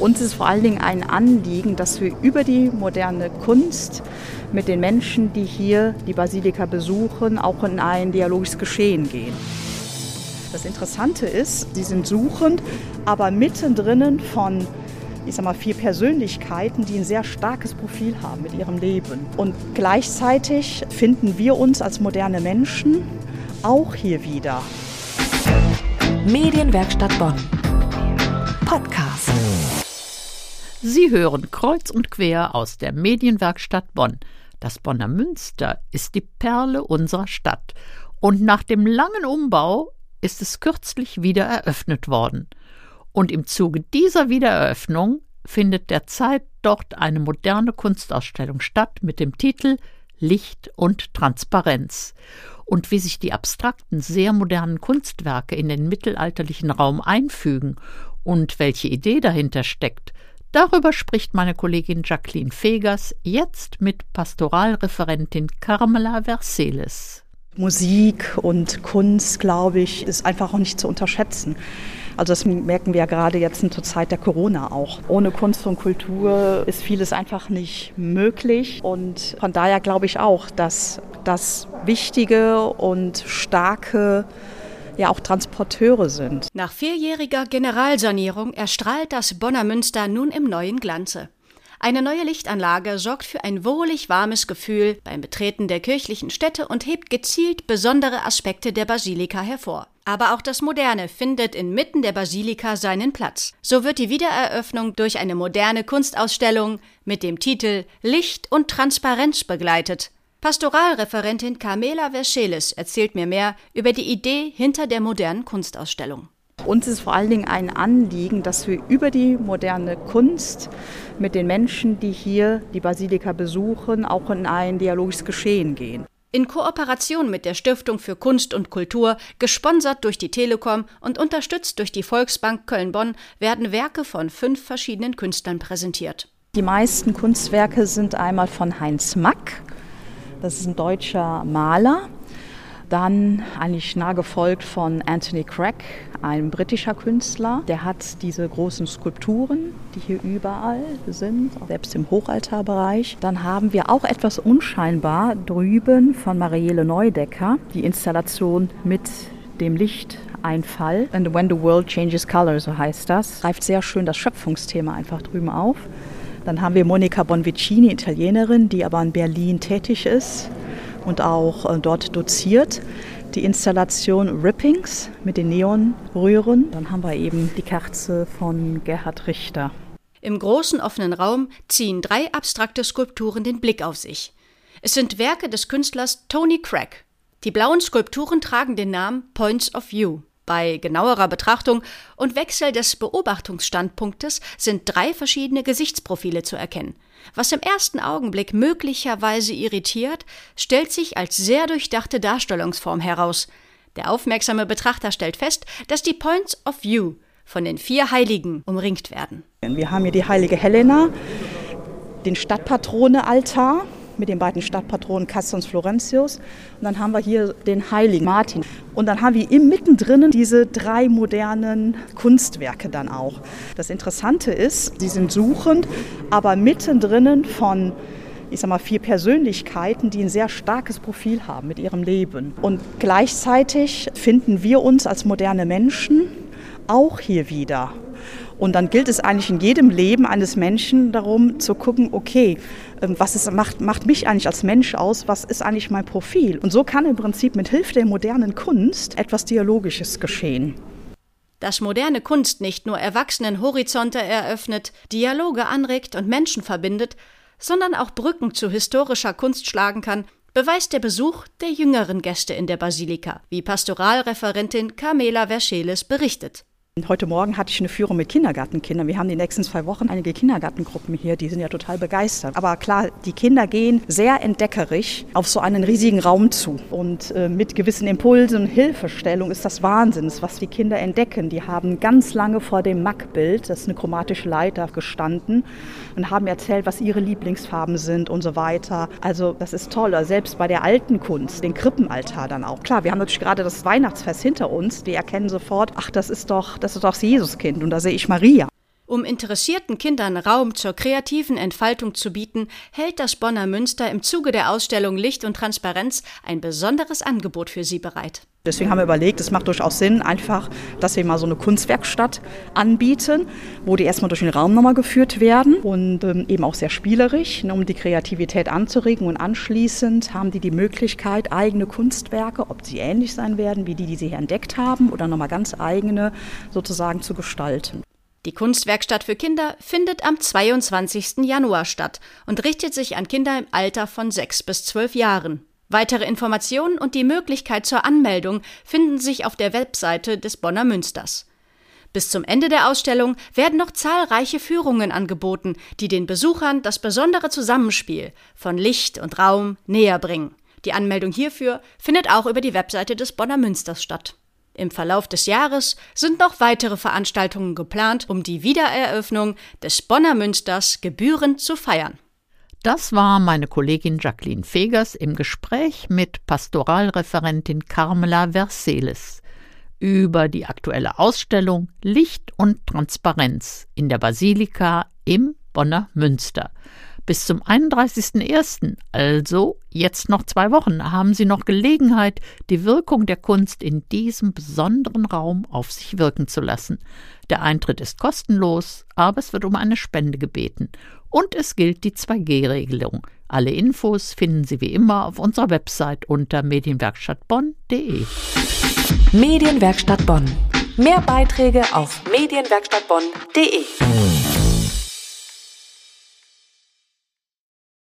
Uns ist vor allen Dingen ein Anliegen, dass wir über die moderne Kunst mit den Menschen, die hier die Basilika besuchen, auch in ein dialogisches Geschehen gehen. Das Interessante ist, sie sind suchend, aber mittendrin von ich sag mal, vier Persönlichkeiten, die ein sehr starkes Profil haben mit ihrem Leben. Und gleichzeitig finden wir uns als moderne Menschen auch hier wieder. Medienwerkstatt Bonn. Podcast. Sie hören kreuz und quer aus der Medienwerkstatt Bonn. Das Bonner Münster ist die Perle unserer Stadt. Und nach dem langen Umbau ist es kürzlich wieder eröffnet worden. Und im Zuge dieser Wiedereröffnung findet derzeit dort eine moderne Kunstausstellung statt mit dem Titel Licht und Transparenz. Und wie sich die abstrakten, sehr modernen Kunstwerke in den mittelalterlichen Raum einfügen und welche Idee dahinter steckt, Darüber spricht meine Kollegin Jacqueline Fegers jetzt mit Pastoralreferentin Carmela Verseles. Musik und Kunst, glaube ich, ist einfach auch nicht zu unterschätzen. Also das merken wir ja gerade jetzt zur Zeit der Corona auch. Ohne Kunst und Kultur ist vieles einfach nicht möglich. Und von daher glaube ich auch, dass das wichtige und starke ja auch Transporteure sind. Nach vierjähriger Generalsanierung erstrahlt das Bonner Münster nun im neuen Glanze. Eine neue Lichtanlage sorgt für ein wohlig warmes Gefühl beim Betreten der kirchlichen Stätte und hebt gezielt besondere Aspekte der Basilika hervor. Aber auch das Moderne findet inmitten der Basilika seinen Platz. So wird die Wiedereröffnung durch eine moderne Kunstausstellung mit dem Titel Licht und Transparenz begleitet. Pastoralreferentin Carmela Verscheles erzählt mir mehr über die Idee hinter der modernen Kunstausstellung. Uns ist vor allen Dingen ein Anliegen, dass wir über die moderne Kunst mit den Menschen, die hier die Basilika besuchen, auch in ein dialogisches Geschehen gehen. In Kooperation mit der Stiftung für Kunst und Kultur, gesponsert durch die Telekom und unterstützt durch die Volksbank Köln-Bonn, werden Werke von fünf verschiedenen Künstlern präsentiert. Die meisten Kunstwerke sind einmal von Heinz Mack, das ist ein deutscher Maler. Dann eigentlich nah gefolgt von Anthony Craig, ein britischer Künstler. Der hat diese großen Skulpturen, die hier überall sind, selbst im Hochaltarbereich. Dann haben wir auch etwas unscheinbar drüben von Marielle Neudecker, die Installation mit dem Lichteinfall. And when the world changes color, so heißt das. Greift sehr schön das Schöpfungsthema einfach drüben auf. Dann haben wir Monica Bonvicini, Italienerin, die aber in Berlin tätig ist und auch äh, dort doziert. Die Installation Rippings mit den Neonröhren. Dann haben wir eben die Kerze von Gerhard Richter. Im großen offenen Raum ziehen drei abstrakte Skulpturen den Blick auf sich. Es sind Werke des Künstlers Tony Craig. Die blauen Skulpturen tragen den Namen Points of View. Bei genauerer Betrachtung und Wechsel des Beobachtungsstandpunktes sind drei verschiedene Gesichtsprofile zu erkennen. Was im ersten Augenblick möglicherweise irritiert, stellt sich als sehr durchdachte Darstellungsform heraus. Der aufmerksame Betrachter stellt fest, dass die Points of View von den vier Heiligen umringt werden. Wir haben hier die heilige Helena, den Stadtpatrone-Altar, mit den beiden Stadtpatronen Castor Florentius. Und dann haben wir hier den heiligen Martin. Und dann haben wir im mittendrin diese drei modernen Kunstwerke dann auch. Das Interessante ist, sie sind suchend, aber mittendrin von ich sag mal, vier Persönlichkeiten, die ein sehr starkes Profil haben mit ihrem Leben. Und gleichzeitig finden wir uns als moderne Menschen auch hier wieder. Und dann gilt es eigentlich in jedem Leben eines Menschen darum zu gucken, okay, ähm, was ist, macht, macht mich eigentlich als Mensch aus, was ist eigentlich mein Profil? Und so kann im Prinzip mit Hilfe der modernen Kunst etwas Dialogisches geschehen. Dass moderne Kunst nicht nur Erwachsenen Horizonte eröffnet, Dialoge anregt und Menschen verbindet, sondern auch Brücken zu historischer Kunst schlagen kann, beweist der Besuch der jüngeren Gäste in der Basilika, wie Pastoralreferentin Carmela Verscheles berichtet. Heute Morgen hatte ich eine Führung mit Kindergartenkindern. Wir haben die nächsten zwei Wochen einige Kindergartengruppen hier, die sind ja total begeistert. Aber klar, die Kinder gehen sehr entdeckerisch auf so einen riesigen Raum zu. Und äh, mit gewissen Impulsen und Hilfestellung ist das Wahnsinn, was die Kinder entdecken. Die haben ganz lange vor dem Mack-Bild, das ist eine chromatische Leiter, gestanden und haben erzählt, was ihre Lieblingsfarben sind und so weiter. Also das ist toll. Also selbst bei der alten Kunst, den Krippenaltar dann auch. Klar, wir haben natürlich gerade das Weihnachtsfest hinter uns. Die erkennen sofort, ach, das ist doch, das ist doch das Jesuskind und da sehe ich Maria. Um interessierten Kindern Raum zur kreativen Entfaltung zu bieten, hält das Bonner Münster im Zuge der Ausstellung Licht und Transparenz ein besonderes Angebot für sie bereit. Deswegen haben wir überlegt, es macht durchaus Sinn, einfach, dass wir mal so eine Kunstwerkstatt anbieten, wo die erstmal durch den Raum nochmal geführt werden und ähm, eben auch sehr spielerisch, ne, um die Kreativität anzuregen. Und anschließend haben die die Möglichkeit, eigene Kunstwerke, ob sie ähnlich sein werden wie die, die sie hier entdeckt haben, oder nochmal ganz eigene sozusagen zu gestalten. Die Kunstwerkstatt für Kinder findet am 22. Januar statt und richtet sich an Kinder im Alter von 6 bis 12 Jahren. Weitere Informationen und die Möglichkeit zur Anmeldung finden sich auf der Webseite des Bonner Münsters. Bis zum Ende der Ausstellung werden noch zahlreiche Führungen angeboten, die den Besuchern das besondere Zusammenspiel von Licht und Raum näher bringen. Die Anmeldung hierfür findet auch über die Webseite des Bonner Münsters statt. Im Verlauf des Jahres sind noch weitere Veranstaltungen geplant, um die Wiedereröffnung des Bonner Münsters gebührend zu feiern. Das war meine Kollegin Jacqueline Fegers im Gespräch mit Pastoralreferentin Carmela Verseles über die aktuelle Ausstellung Licht und Transparenz in der Basilika im Bonner Münster. Bis zum 31.01., also jetzt noch zwei Wochen, haben Sie noch Gelegenheit, die Wirkung der Kunst in diesem besonderen Raum auf sich wirken zu lassen. Der Eintritt ist kostenlos, aber es wird um eine Spende gebeten. Und es gilt die 2G-Regelung. Alle Infos finden Sie wie immer auf unserer Website unter medienwerkstattbonn.de. Medienwerkstatt Bonn. Mehr Beiträge auf medienwerkstattbonn.de.